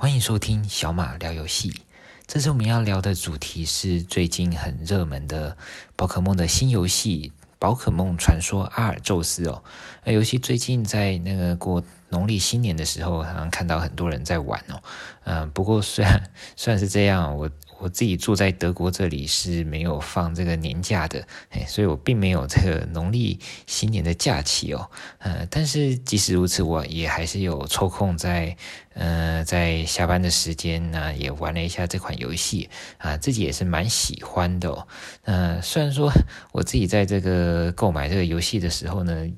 欢迎收听小马聊游戏。这次我们要聊的主题是最近很热门的宝可梦的新游戏《宝可梦传说阿尔宙斯》哦。那游戏最近在那个过农历新年的时候，好像看到很多人在玩哦。嗯，不过虽然虽然是这样，我。我自己住在德国这里是没有放这个年假的，哎，所以我并没有这个农历新年的假期哦，呃，但是即使如此，我也还是有抽空在。呃，在下班的时间呢，也玩了一下这款游戏啊，自己也是蛮喜欢的哦。呃，虽然说我自己在这个购买这个游戏的时候呢，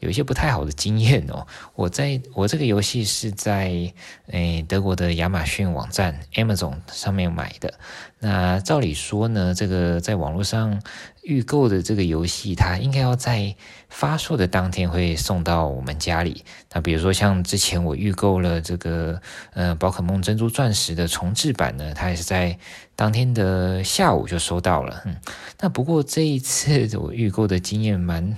有一些不太好的经验哦。我在我这个游戏是在诶德国的亚马逊网站 Amazon 上面买的。那照理说呢，这个在网络上。预购的这个游戏，它应该要在发售的当天会送到我们家里。那比如说像之前我预购了这个呃宝可梦珍珠钻石的重制版呢，它也是在当天的下午就收到了。嗯，那不过这一次我预购的经验蛮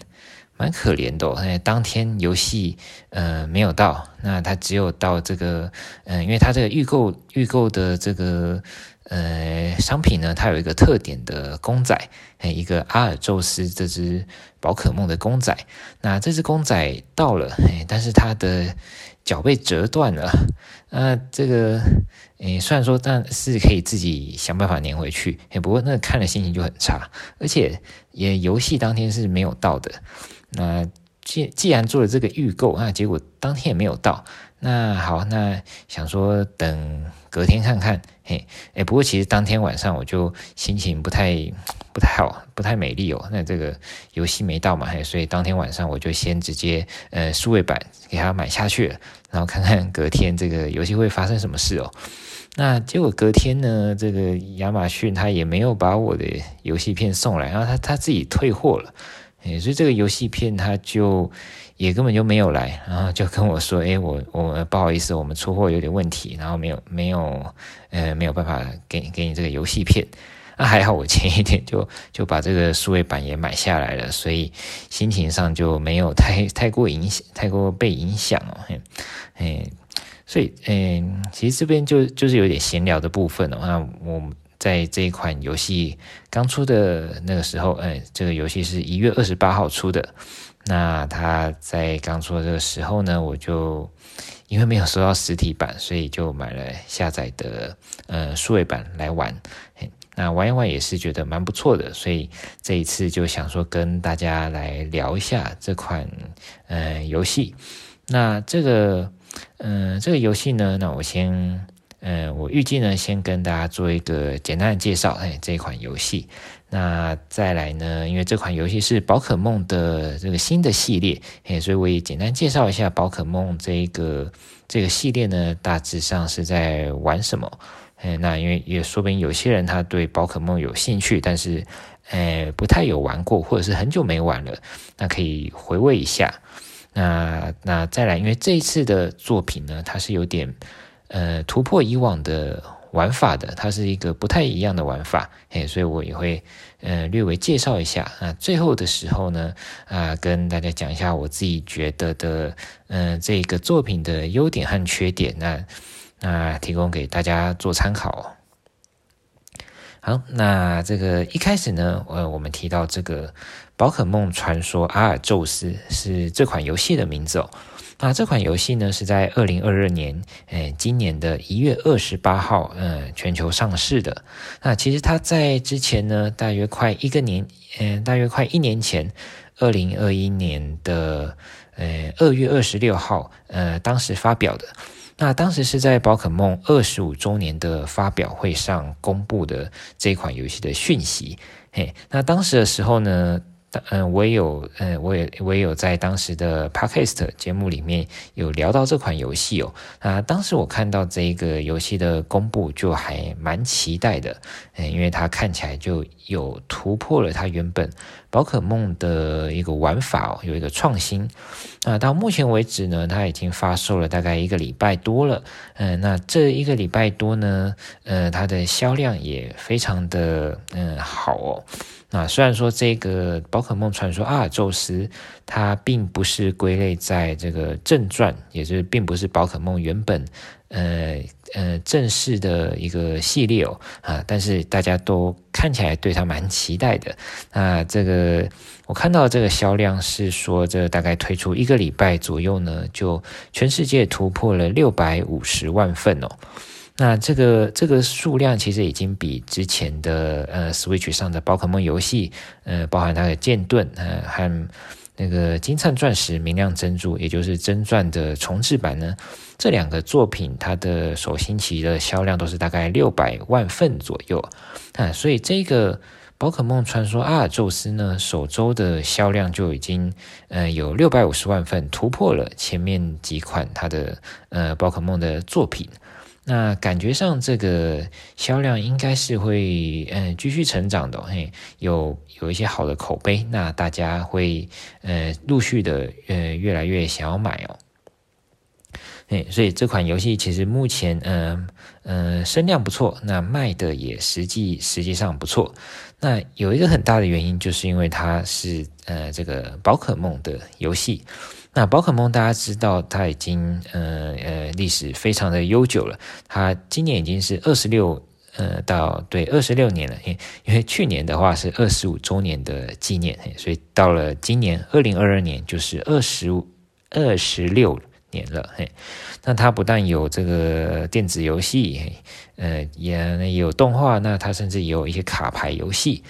蛮可怜的哦，哎，当天游戏呃没有到，那它只有到这个嗯、因为它这个预购预购的这个。呃，商品呢，它有一个特点的公仔，一个阿尔宙斯这只宝可梦的公仔。那这只公仔到了，但是它的脚被折断了。那这个，诶，虽然说但是可以自己想办法粘回去，不过那看了心情就很差，而且也游戏当天是没有到的。那既既然做了这个预购，那结果当天也没有到。那好，那想说等隔天看看，嘿，诶，不过其实当天晚上我就心情不太 不太好，不太美丽哦。那这个游戏没到嘛，嘿，所以当天晚上我就先直接呃数位版给它买下去了，然后看看隔天这个游戏会发生什么事哦。那结果隔天呢，这个亚马逊它也没有把我的游戏片送来，然后它它自己退货了，诶，所以这个游戏片它就。也根本就没有来，然后就跟我说：“诶，我我不好意思，我们出货有点问题，然后没有没有呃没有办法给给你这个游戏片。那还好，我前一天就就把这个数位版也买下来了，所以心情上就没有太太过影响，太过被影响哦。嘿，嘿，所以嗯，其实这边就就是有点闲聊的部分哦。那我在这一款游戏刚出的那个时候，哎，这个游戏是一月二十八号出的。”那他在刚出的这个时候呢，我就因为没有收到实体版，所以就买了下载的呃数位版来玩。那玩一玩也是觉得蛮不错的，所以这一次就想说跟大家来聊一下这款呃游戏。那这个嗯、呃、这个游戏呢，那我先嗯、我预计呢先跟大家做一个简单的介绍，哎，这一款游戏。那再来呢？因为这款游戏是宝可梦的这个新的系列，嘿，所以我也简单介绍一下宝可梦这个这个系列呢，大致上是在玩什么？哎，那因为也说不定有些人他对宝可梦有兴趣，但是，哎，不太有玩过，或者是很久没玩了，那可以回味一下。那那再来，因为这一次的作品呢，它是有点呃突破以往的。玩法的，它是一个不太一样的玩法，嘿，所以我也会呃略微介绍一下啊。最后的时候呢，啊，跟大家讲一下我自己觉得的，嗯、这个作品的优点和缺点，那那提供给大家做参考。好，那这个一开始呢，呃，我们提到这个宝可梦传说阿尔宙斯是这款游戏的名字哦。那这款游戏呢，是在二零二二年，诶，今年的一月二十八号，嗯，全球上市的。那其实它在之前呢，大约快一个年，嗯，大约快一年前，二零二一年的，呃，二月二十六号，呃，当时发表的。那当时是在宝可梦二十五周年的发表会上公布的这款游戏的讯息。嘿，那当时的时候呢，嗯，我也有，嗯，我也我也有在当时的 Podcast 节目里面有聊到这款游戏哦。啊，当时我看到这个游戏的公布，就还蛮期待的，嗯，因为它看起来就有突破了它原本宝可梦的一个玩法哦，有一个创新。那，到目前为止呢，它已经发售了大概一个礼拜多了。嗯，那这一个礼拜多呢，呃，它的销量也非常的嗯好哦。那虽然说这个宝可梦传说阿尔宙斯，它并不是归类在这个正传，也就是并不是宝可梦原本呃呃正式的一个系列哦啊，但是大家都看起来对它蛮期待的。那这个我看到这个销量是说，这大概推出一个礼拜左右呢，就全世界突破了六百五十万份哦。那这个这个数量其实已经比之前的呃 Switch 上的宝可梦游戏，呃，包含它的剑盾呃和那个金灿钻石、明亮珍珠，也就是真钻的重制版呢，这两个作品它的首星期的销量都是大概六百万份左右啊，所以这个宝可梦传说阿尔宙斯呢，首周的销量就已经呃有六百五十万份，突破了前面几款它的呃宝可梦的作品。那感觉上，这个销量应该是会嗯继续成长的，嘿，有有一些好的口碑，那大家会呃陆续的呃越来越想要买哦，嘿，所以这款游戏其实目前嗯嗯、呃、声量不错，那卖的也实际实际上不错。那有一个很大的原因，就是因为它是呃这个宝可梦的游戏。那宝可梦大家知道，它已经呃呃历史非常的悠久了。它今年已经是二十六呃到对二十六年了，因因为去年的话是二十五周年的纪念，所以到了今年二零二二年就是二十五二十六年了。嘿，那它不但有这个电子游戏，呃也也有动画，那它甚至也有一些卡牌游戏。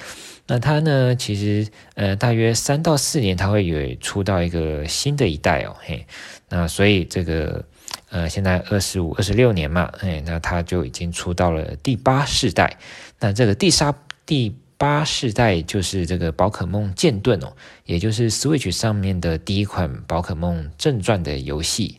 那它呢，其实呃，大约三到四年，它会有出到一个新的一代哦，嘿，那所以这个呃，现在二十五、二十六年嘛，嘿，那它就已经出到了第八世代。那这个第三、第八世代就是这个宝可梦剑盾哦，也就是 Switch 上面的第一款宝可梦正传的游戏。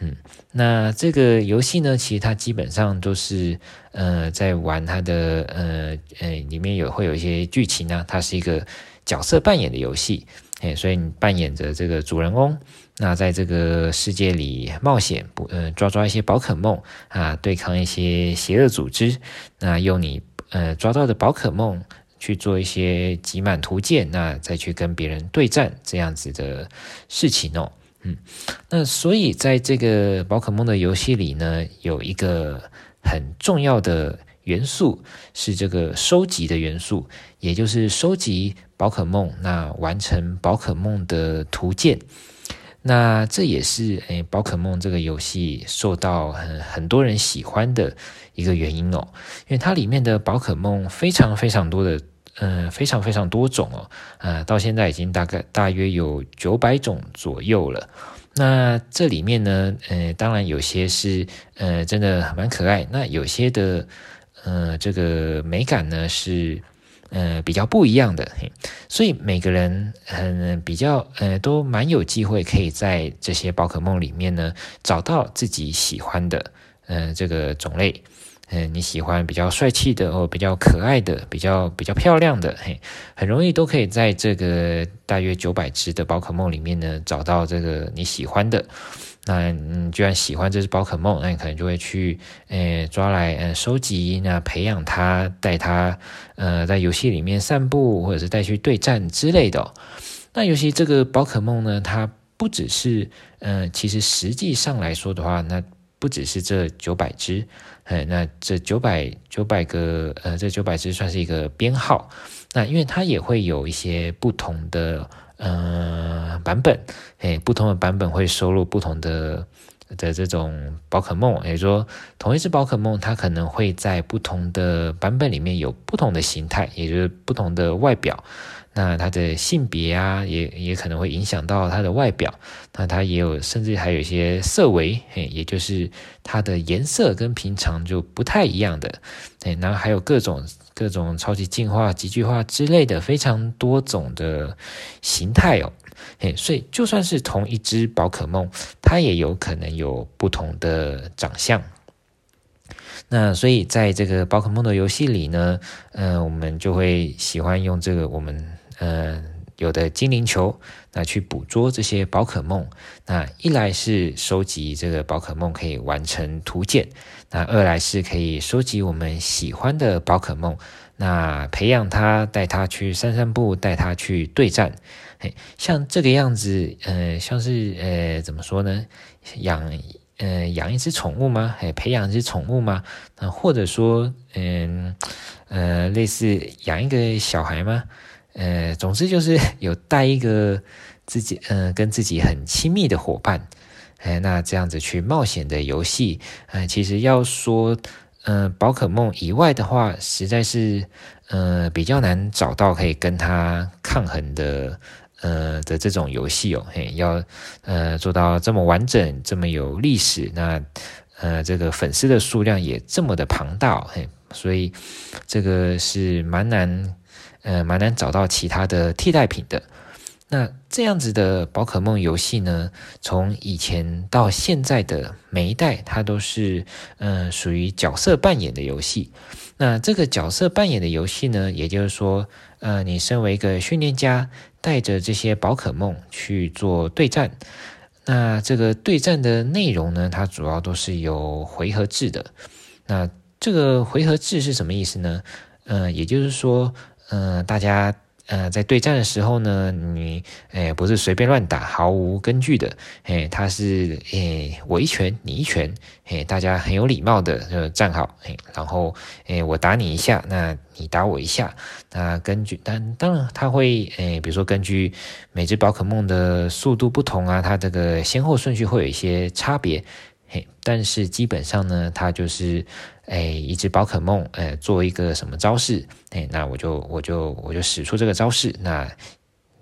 嗯，那这个游戏呢，其实它基本上都是呃在玩它的呃呃里面有会有一些剧情呢，它是一个角色扮演的游戏，哎，所以你扮演着这个主人公，那在这个世界里冒险，不呃抓抓一些宝可梦啊，对抗一些邪恶组织，那用你呃抓到的宝可梦去做一些集满图鉴，那再去跟别人对战这样子的事情哦。嗯，那所以在这个宝可梦的游戏里呢，有一个很重要的元素是这个收集的元素，也就是收集宝可梦，那完成宝可梦的图鉴。那这也是诶，宝可梦这个游戏受到很很多人喜欢的一个原因哦，因为它里面的宝可梦非常非常多的。嗯，非常非常多种哦，呃，到现在已经大概大约有九百种左右了。那这里面呢，呃，当然有些是呃真的蛮可爱，那有些的呃这个美感呢是呃比较不一样的，嘿，所以每个人很、比较呃都蛮有机会可以在这些宝可梦里面呢找到自己喜欢的呃这个种类。嗯，你喜欢比较帅气的哦，比较可爱的，比较比较漂亮的，嘿，很容易都可以在这个大约九百只的宝可梦里面呢找到这个你喜欢的。那你居然喜欢这只宝可梦，那你可能就会去诶抓来呃收集，那培养它，带它呃在游戏里面散步，或者是带去对战之类的哦。那尤其这个宝可梦呢，它不只是呃，其实实际上来说的话，那不只是这九百只。哎，那这九百九百个呃，这九百只算是一个编号。那因为它也会有一些不同的呃版本，哎，不同的版本会收录不同的的这种宝可梦。也就是说，同一只宝可梦，它可能会在不同的版本里面有不同的形态，也就是不同的外表。那它的性别啊，也也可能会影响到它的外表。那它也有，甚至还有一些色违，嘿，也就是它的颜色跟平常就不太一样的。哎，然后还有各种各种超级进化、极巨化之类的非常多种的形态哦。嘿，所以就算是同一只宝可梦，它也有可能有不同的长相。那所以在这个宝可梦的游戏里呢，嗯、呃，我们就会喜欢用这个我们。呃，有的精灵球，那去捕捉这些宝可梦。那一来是收集这个宝可梦可以完成图鉴，那二来是可以收集我们喜欢的宝可梦，那培养它，带它去散散步，带它去对战。嘿，像这个样子，呃，像是呃，怎么说呢？养呃养一只宠物吗？哎，培养一只宠物吗？那或者说，嗯呃类似养一个小孩吗？呃，总之就是 有带一个自己呃跟自己很亲密的伙伴，哎，那这样子去冒险的游戏，呃，其实要说。嗯、呃，宝可梦以外的话，实在是呃比较难找到可以跟它抗衡的呃的这种游戏哦。嘿，要呃做到这么完整、这么有历史，那呃这个粉丝的数量也这么的庞大哦，嘿，所以这个是蛮难呃蛮难找到其他的替代品的。那这样子的宝可梦游戏呢，从以前到现在的每一代，它都是、呃、属于角色扮演的游戏。那这个角色扮演的游戏呢，也就是说，呃，你身为一个训练家，带着这些宝可梦去做对战。那这个对战的内容呢，它主要都是有回合制的。那这个回合制是什么意思呢？呃，也就是说，呃，大家。呃，在对战的时候呢，你诶不是随便乱打，毫无根据的，诶，他是诶我一拳你一拳，诶，大家很有礼貌的就站好，诶，然后诶我打你一下，那你打我一下，那根据但当然他会诶，比如说根据每只宝可梦的速度不同啊，它这个先后顺序会有一些差别。但是基本上呢，它就是，哎，一只宝可梦，呃，做一个什么招式，哎，那我就我就我就使出这个招式，那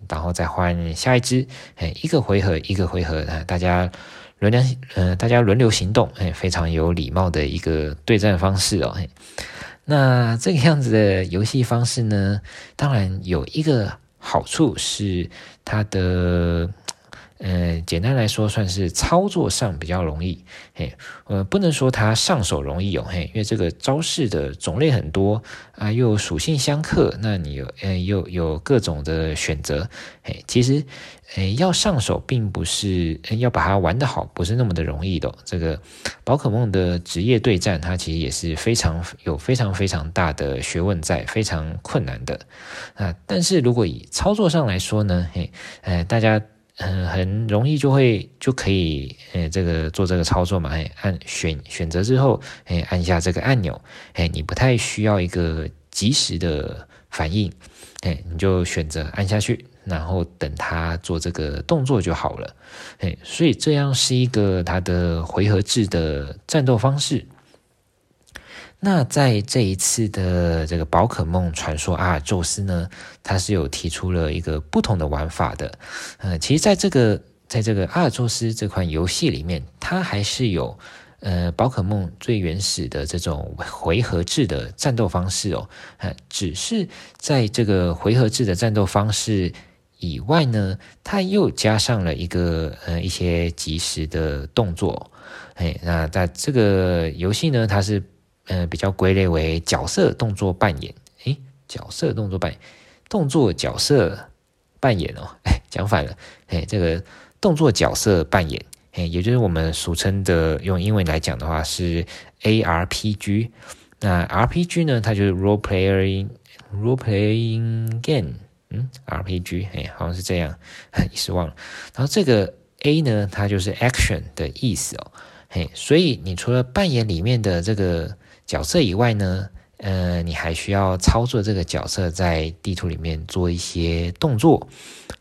然后再换下一只，哎，一个回合一个回合，大家轮流，呃，大家轮流行动，哎，非常有礼貌的一个对战方式哦，那这个样子的游戏方式呢，当然有一个好处是它的。呃，简单来说，算是操作上比较容易，嘿，呃，不能说它上手容易哦，嘿，因为这个招式的种类很多啊，又属性相克，那你有呃，又有各种的选择，嘿，其实，呃，要上手并不是要把它玩得好，不是那么的容易的。这个宝可梦的职业对战，它其实也是非常有非常非常大的学问在，非常困难的啊。但是如果以操作上来说呢，嘿，呃，大家。很，很容易就会就可以，呃，这个做这个操作嘛，哎，按选选择之后，哎，按下这个按钮，哎，你不太需要一个及时的反应，哎，你就选择按下去，然后等它做这个动作就好了，哎，所以这样是一个它的回合制的战斗方式。那在这一次的这个宝可梦传说阿尔宙斯呢，它是有提出了一个不同的玩法的。呃，其实在这个在这个阿尔宙斯这款游戏里面，它还是有呃宝可梦最原始的这种回合制的战斗方式哦。呃，只是在这个回合制的战斗方式以外呢，它又加上了一个呃一些即时的动作。哎，那在这个游戏呢，它是。嗯，比较归类为角色动作扮演。诶，角色动作扮演，动作角色扮演哦。哎，讲反了。哎，这个动作角色扮演，哎，也就是我们俗称的，用英文来讲的话是 ARPG。那 RPG 呢，它就是 role playing role playing game。嗯，RPG，哎，好像是这样，一时忘了。然后这个 A 呢，它就是 action 的意思哦。嘿，所以你除了扮演里面的这个。角色以外呢，呃，你还需要操作这个角色在地图里面做一些动作，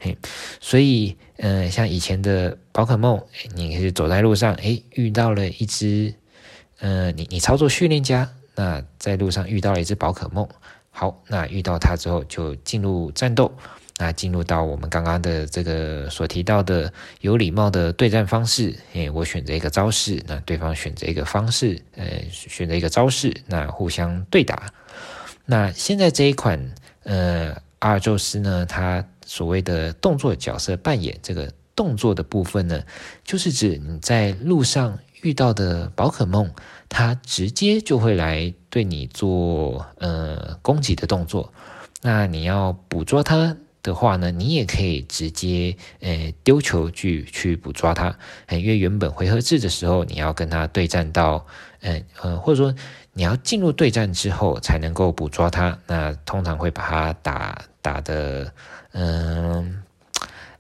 嘿，所以，呃，像以前的宝可梦，你是走在路上，诶，遇到了一只，呃，你你操作训练家，那在路上遇到了一只宝可梦，好，那遇到它之后就进入战斗。那进入到我们刚刚的这个所提到的有礼貌的对战方式，诶，我选择一个招式，那对方选择一个方式，呃，选择一个招式，那互相对打。那现在这一款，呃，阿尔宙斯呢，它所谓的动作角色扮演这个动作的部分呢，就是指你在路上遇到的宝可梦，它直接就会来对你做呃攻击的动作，那你要捕捉它。的话呢，你也可以直接呃丢球去去捕捉它，因为原本回合制的时候，你要跟它对战到，嗯呃，或者说你要进入对战之后才能够捕捉它，那通常会把它打打的，嗯，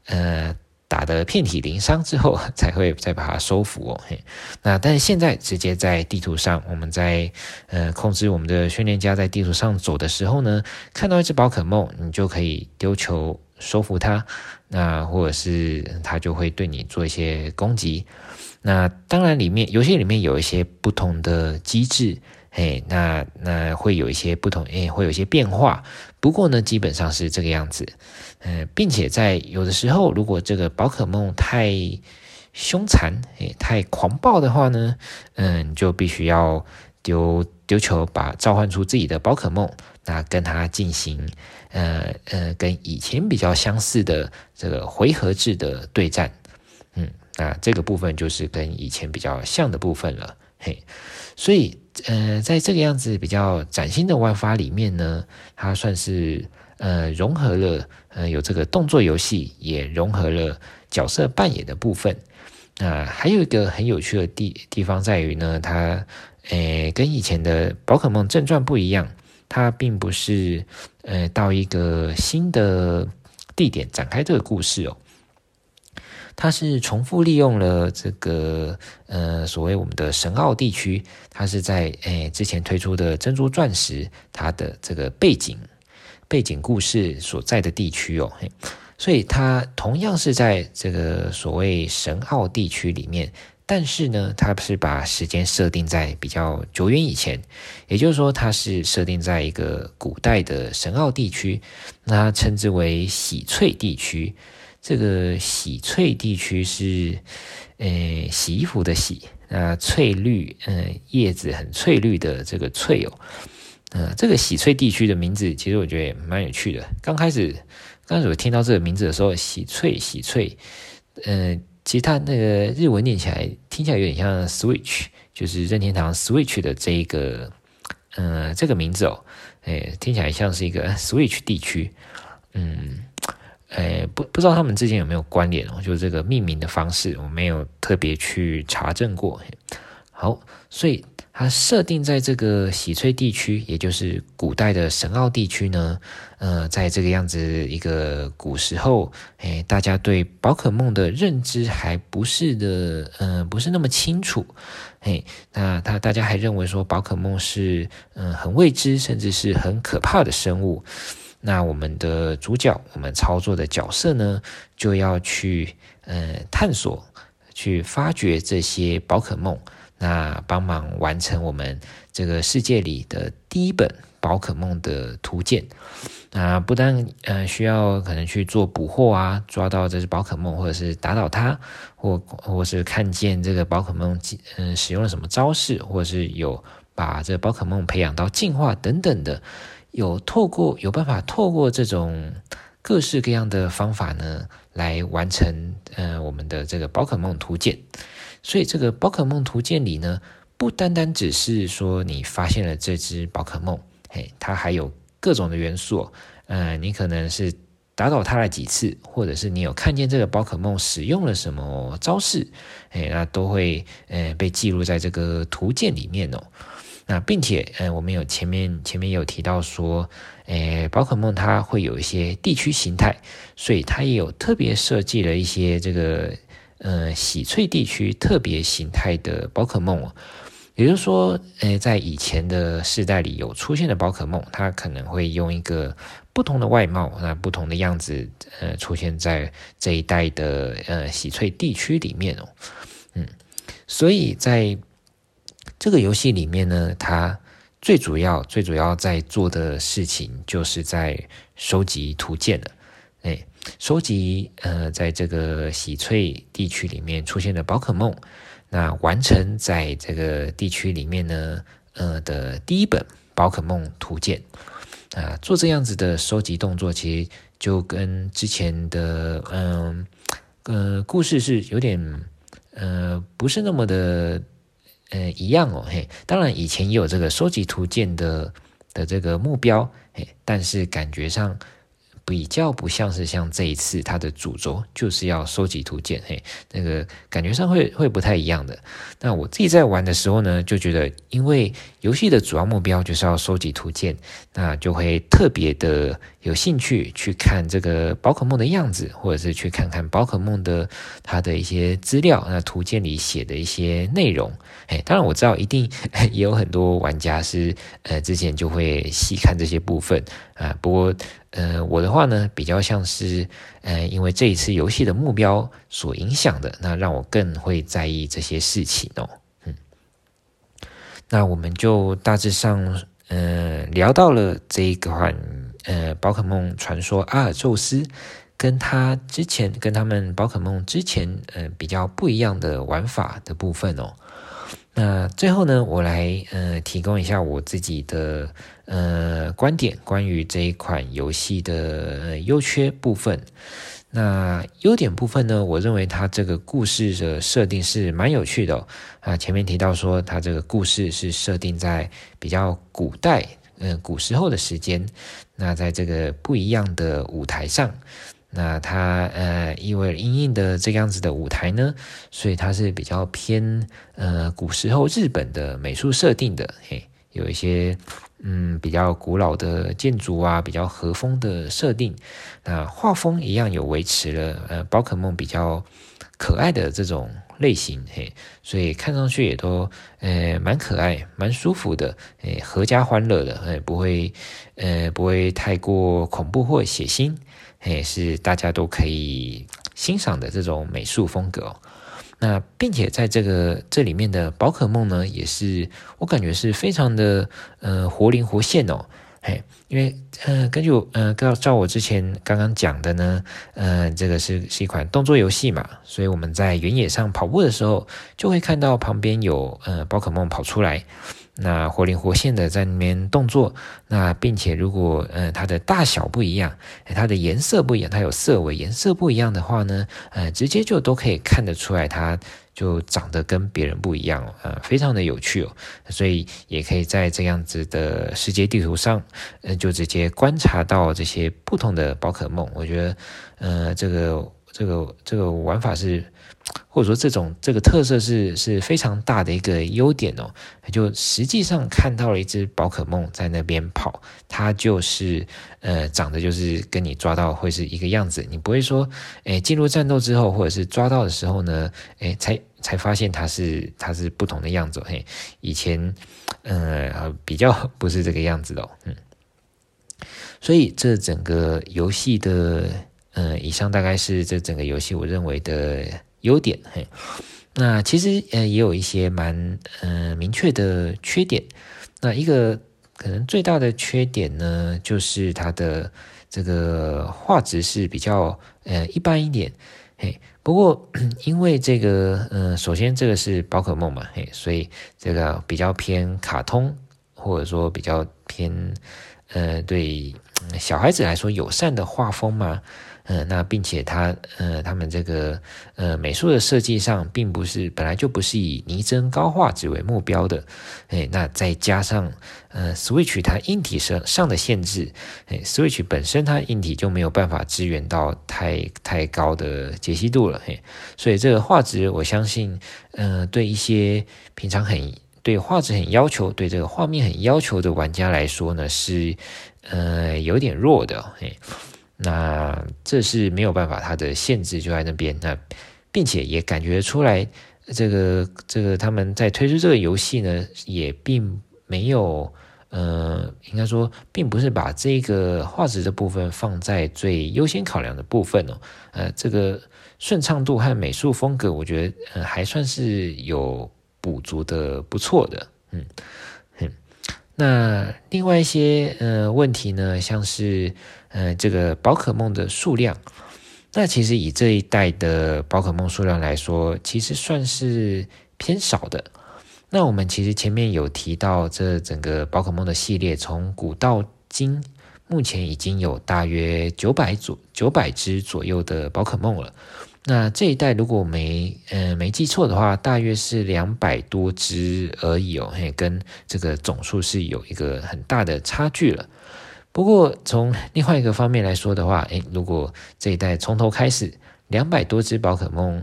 呃打得遍体鳞伤之后，才会再把它收服哦。嘿，那但是现在直接在地图上，我们在呃控制我们的训练家在地图上走的时候呢，看到一只宝可梦，你就可以丢球收服它，那或者是它就会对你做一些攻击。那当然，里面游戏里面有一些不同的机制。嘿，那那会有一些不同，诶，会有一些变化。不过呢，基本上是这个样子。嗯、并且在有的时候，如果这个宝可梦太凶残，诶，太狂暴的话呢，嗯、你就必须要丢丢球，把召唤出自己的宝可梦，那跟它进行，呃呃，跟以前比较相似的这个回合制的对战。嗯，那这个部分就是跟以前比较像的部分了。嘿，所以。呃，在这个样子比较崭新的玩法里面呢，它算是呃融合了呃有这个动作游戏，也融合了角色扮演的部分。那、还有一个很有趣的地地方在于呢，它呃跟以前的宝可梦正传不一样，它并不是呃到一个新的地点展开这个故事哦。它是重复利用了这个呃所谓我们的神奥地区，它是在诶之前推出的珍珠钻石它的这个背景背景故事所在的地区哦，所以它同样是在这个所谓神奥地区里面，但是呢，它是把时间设定在比较久远以前，也就是说，它是设定在一个古代的神奥地区，那它称之为喜翠地区。这个洗翠地区是，呃，洗衣服的洗，那翠绿，呃，叶子很翠绿的这个翠哦，呃，这个洗翠地区的名字其实我觉得也蛮有趣的。刚开始，刚开始我听到这个名字的时候，洗翠洗翠，呃，其实它那个日文念起来听起来有点像 Switch，就是任天堂 Switch 的这一个，呃，这个名字哦，诶，听起来像是一个 Switch 地区，嗯。诶，不不知道他们之间有没有关联哦？就是这个命名的方式，我没有特别去查证过。好，所以它设定在这个洗翠地区，也就是古代的神奥地区呢。呃，在这个样子一个古时候，诶，大家对宝可梦的认知还不是的，嗯、不是那么清楚。诶，那他大家还认为说宝可梦是嗯、很未知，甚至是很可怕的生物。那我们的主角，我们操作的角色呢，就要去呃探索，去发掘这些宝可梦，那帮忙完成我们这个世界里的第一本宝可梦的图鉴。那不但呃需要可能去做捕获啊，抓到这只宝可梦，或者是打倒它，或或是看见这个宝可梦嗯、使用了什么招式，或者是有把这宝可梦培养到进化等等的。有透过有办法透过这种各式各样的方法呢，来完成呃我们的这个宝可梦图鉴。所以这个宝可梦图鉴里呢，不单单只是说你发现了这只宝可梦，嘿，它还有各种的元素。呃，你可能是打倒它了几次，或者是你有看见这个宝可梦使用了什么招式，嘿，那都会呃被记录在这个图鉴里面哦。那并且，呃，我们有前面前面有提到说，诶，宝可梦它会有一些地区形态，所以它也有特别设计了一些这个，呃，喜翠地区特别形态的宝可梦。也就是说，诶，在以前的世代里有出现的宝可梦，它可能会用一个不同的外貌，那不同的样子，呃，出现在这一代的呃喜翠地区里面哦，嗯，所以在。这个游戏里面呢，它最主要、最主要在做的事情，就是在收集图鉴了。哎，收集呃，在这个洗翠地区里面出现的宝可梦，那完成在这个地区里面呢，呃的第一本宝可梦图鉴啊，做这样子的收集动作，其实就跟之前的嗯呃，呃故事是有点呃不是那么的。嗯，一样哦，嘿，当然以前也有这个收集图鉴的的这个目标，嘿，但是感觉上比较不像是像这一次它的主轴就是要收集图鉴，嘿，那个感觉上会会不太一样的。那我自己在玩的时候呢，就觉得因为游戏的主要目标就是要收集图鉴，那就会特别的有兴趣去看这个宝可梦的样子，或者是去看看宝可梦的它的一些资料，那图鉴里写的一些内容。哎，当然我知道一定也有很多玩家是呃之前就会细看这些部分啊，不过呃我的话呢比较像是呃因为这一次游戏的目标所影响的，那让我更会在意这些事情哦。嗯，那我们就大致上呃聊到了这一款呃宝可梦传说阿尔宙斯跟他之前跟他们宝可梦之前呃比较不一样的玩法的部分哦。那最后呢，我来呃提供一下我自己的呃观点，关于这一款游戏的呃优缺部分。那优点部分呢，我认为它这个故事的设定是蛮有趣的。啊，前面提到说它这个故事是设定在比较古代，嗯，古时候的时间。那在这个不一样的舞台上。那它呃，因为因应的这样子的舞台呢，所以它是比较偏呃古时候日本的美术设定的，嘿，有一些嗯比较古老的建筑啊，比较和风的设定。那画风一样有维持了呃宝可梦比较可爱的这种类型，嘿，所以看上去也都呃蛮可爱、蛮舒服的，诶，合家欢乐的，诶，不会呃不会太过恐怖或血腥。也是大家都可以欣赏的这种美术风格。那并且在这个这里面的宝可梦呢，也是我感觉是非常的呃活灵活现哦。嘿，因为呃根据呃照照我之前刚刚讲的呢，呃这个是是一款动作游戏嘛，所以我们在原野上跑步的时候，就会看到旁边有呃宝可梦跑出来。那活灵活现的在那边动作，那并且如果呃它的大小不一样，它的颜色不一样，它有色尾颜色不一样的话呢，呃直接就都可以看得出来，它就长得跟别人不一样哦，呃非常的有趣哦，所以也可以在这样子的世界地图上，呃就直接观察到这些不同的宝可梦，我觉得呃这个这个这个玩法是。或者说，这种这个特色是是非常大的一个优点哦。就实际上看到了一只宝可梦在那边跑，它就是呃长得就是跟你抓到会是一个样子，你不会说，诶进入战斗之后或者是抓到的时候呢，诶才才发现它是它是不同的样子。嘿，以前呃比较 不是这个样子的哦。嗯，所以这整个游戏的呃以上大概是这整个游戏我认为的。优点嘿，那其实呃也有一些蛮呃明确的缺点。那一个可能最大的缺点呢，就是它的这个画质是比较呃一般一点。嘿，不过因为这个呃，首先这个是宝可梦嘛，嘿，所以这个比较偏卡通，或者说比较偏呃对小孩子来说友善的画风嘛。嗯，那并且它，呃，他们这个，呃，美术的设计上，并不是本来就不是以拟真高画质为目标的，哎，那再加上，呃，Switch 它硬体上上的限制，哎，Switch 本身它硬体就没有办法支援到太太高的解析度了，嘿，所以这个画质，我相信，呃，对一些平常很对画质很要求，对这个画面很要求的玩家来说呢，是，呃，有点弱的，嘿。那这是没有办法，它的限制就在那边。那并且也感觉出来，这个这个他们在推出这个游戏呢，也并没有，呃，应该说并不是把这个画质的部分放在最优先考量的部分哦。呃，这个顺畅度和美术风格，我觉得呃还算是有补足的不错的。嗯哼。那另外一些呃问题呢，像是。呃，这个宝可梦的数量，那其实以这一代的宝可梦数量来说，其实算是偏少的。那我们其实前面有提到，这整个宝可梦的系列从古到今，目前已经有大约九百左九百只左右的宝可梦了。那这一代如果没呃没记错的话，大约是两百多只而已哦，嘿，跟这个总数是有一个很大的差距了。不过从另外一个方面来说的话，诶，如果这一代从头开始两百多只宝可梦，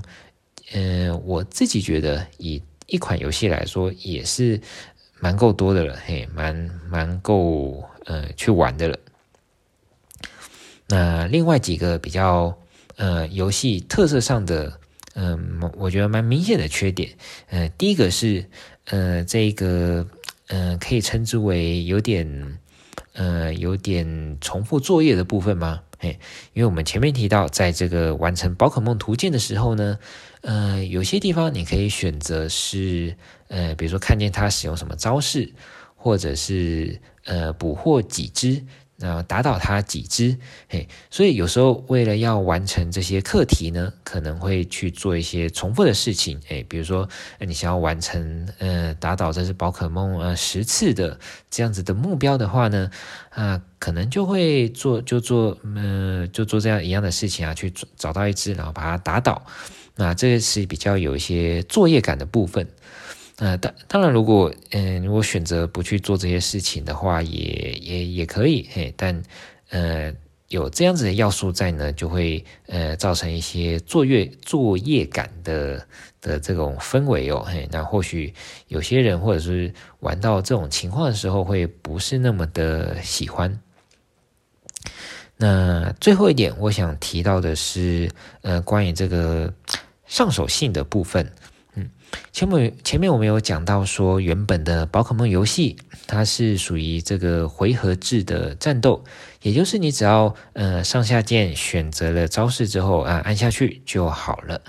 嗯、呃，我自己觉得以一款游戏来说也是蛮够多的了，嘿，蛮蛮够呃去玩的了。那另外几个比较呃游戏特色上的，嗯、我觉得蛮明显的缺点，呃，第一个是呃这个呃可以称之为有点。呃，有点重复作业的部分吗？哎，因为我们前面提到，在这个完成宝可梦图鉴的时候呢，呃，有些地方你可以选择是，呃，比如说看见它使用什么招式，或者是呃捕获几只。然后打倒它几只，嘿，所以有时候为了要完成这些课题呢，可能会去做一些重复的事情，哎，比如说你想要完成呃打倒这只宝可梦呃十次的这样子的目标的话呢，啊、可能就会做就做呃就做这样一样的事情啊，去找到一只，然后把它打倒，那这是比较有一些作业感的部分。呃，当当然，如果嗯、呃，如果选择不去做这些事情的话，也也也可以，嘿，但呃，有这样子的要素在呢，就会呃造成一些作业作业感的的这种氛围哦，嘿，那或许有些人或者是玩到这种情况的时候，会不是那么的喜欢。那最后一点，我想提到的是，呃，关于这个上手性的部分。前面前面我们有讲到说，原本的宝可梦游戏它是属于这个回合制的战斗，也就是你只要呃上下键选择了招式之后啊，按下去就好了。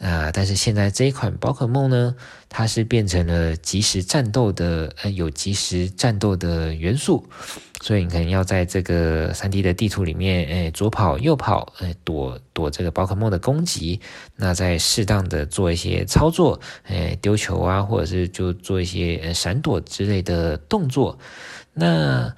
啊，但是现在这一款宝可梦呢，它是变成了即时战斗的，呃，有即时战斗的元素，所以你可能要在这个 3D 的地图里面，哎，左跑右跑，哎，躲躲这个宝可梦的攻击，那再适当的做一些操作，哎，丢球啊，或者是就做一些呃闪躲之类的动作。那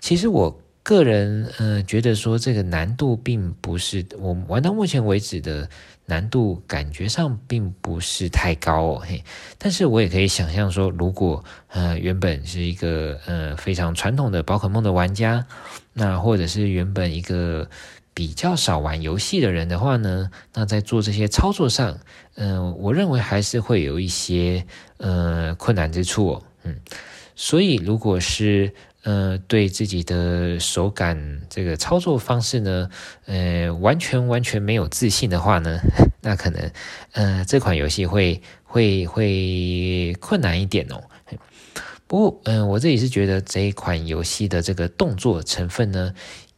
其实我个人，呃，觉得说这个难度并不是我玩到目前为止的。难度感觉上并不是太高，嘿，但是我也可以想象说，如果呃原本是一个呃非常传统的宝可梦的玩家，那或者是原本一个比较少玩游戏的人的话呢，那在做这些操作上，嗯、我认为还是会有一些呃困难之处，嗯，所以如果是。嗯，对自己的手感这个操作方式呢，呃，完全完全没有自信的话呢，那可能嗯这款游戏会会会困难一点哦。不过，嗯、我自己是觉得这一款游戏的这个动作成分呢。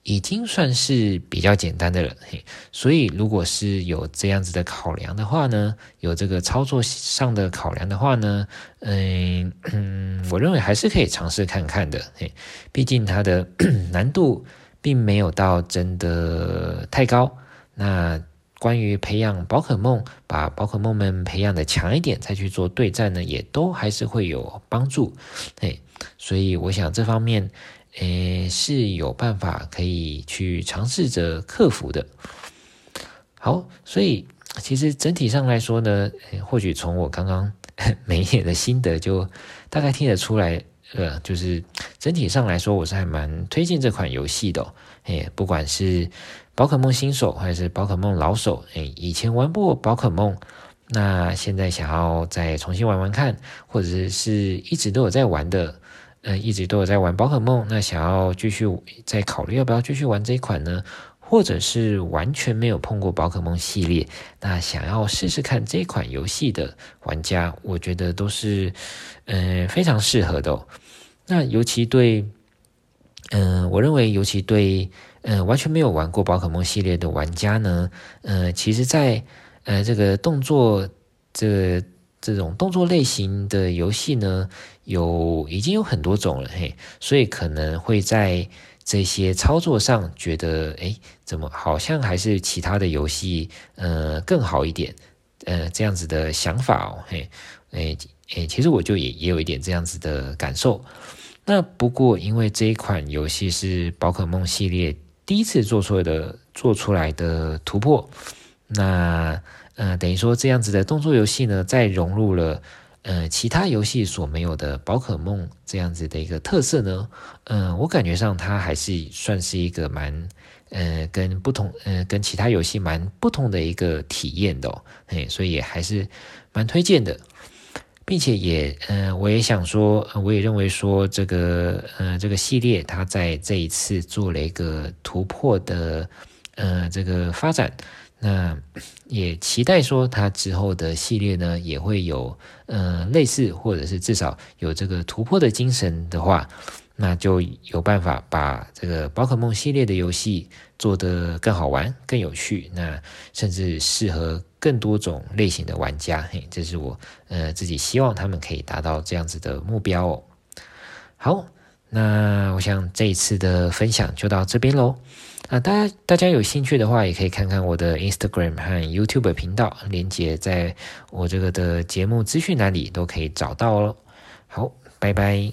已经算是比较简单的了，嘿，所以如果是有这样子的考量的话呢，有这个操作上的考量的话呢，嗯嗯，我认为还是可以尝试看看的，嘿，毕竟它的 难度并没有到真的太高。那关于培养宝可梦，把宝可梦们培养的强一点，再去做对战呢，也都还是会有帮助，嘿，所以我想这方面。诶，是有办法可以去尝试着克服的。好，所以其实整体上来说呢，或许从我刚刚 每一点的心得就大概听得出来，呃，就是整体上来说，我是还蛮推荐这款游戏的。诶，不管是宝可梦新手还是宝可梦老手，诶，以前玩过宝可梦，那现在想要再重新玩玩看，或者是一直都有在玩的。呃，一直都有在玩宝可梦，那想要继续再考虑要不要继续玩这一款呢？或者是完全没有碰过宝可梦系列，那想要试试看这款游戏的玩家，我觉得都是嗯、呃、非常适合的。那尤其对，嗯、我认为尤其对嗯、完全没有玩过宝可梦系列的玩家呢，呃，其实在呃这个动作这。这种动作类型的游戏呢，有已经有很多种了嘿，所以可能会在这些操作上觉得，哎，怎么好像还是其他的游戏呃更好一点，呃这样子的想法哦，嘿，哎哎，其实我就也也有一点这样子的感受。那不过因为这一款游戏是宝可梦系列第一次做出来的做出来的突破，那。呃，等于说这样子的动作游戏呢，再融入了呃其他游戏所没有的宝可梦这样子的一个特色呢？嗯、我感觉上它还是算是一个蛮呃跟不同呃跟其他游戏蛮不同的一个体验的、哦，嘿，所以还是蛮推荐的。并且也，嗯、我也想说，我也认为说，这个，呃，这个系列它在这一次做了一个突破的，呃，这个发展。那也期待说，它之后的系列呢，也会有，呃，类似或者是至少有这个突破的精神的话，那就有办法把这个宝可梦系列的游戏做得更好玩、更有趣，那甚至适合更多种类型的玩家。嘿，这是我呃自己希望他们可以达到这样子的目标哦。好，那我想这一次的分享就到这边喽。啊，大家大家有兴趣的话，也可以看看我的 Instagram 和 YouTube 频道，连接在我这个的节目资讯栏里都可以找到哦。好，拜拜。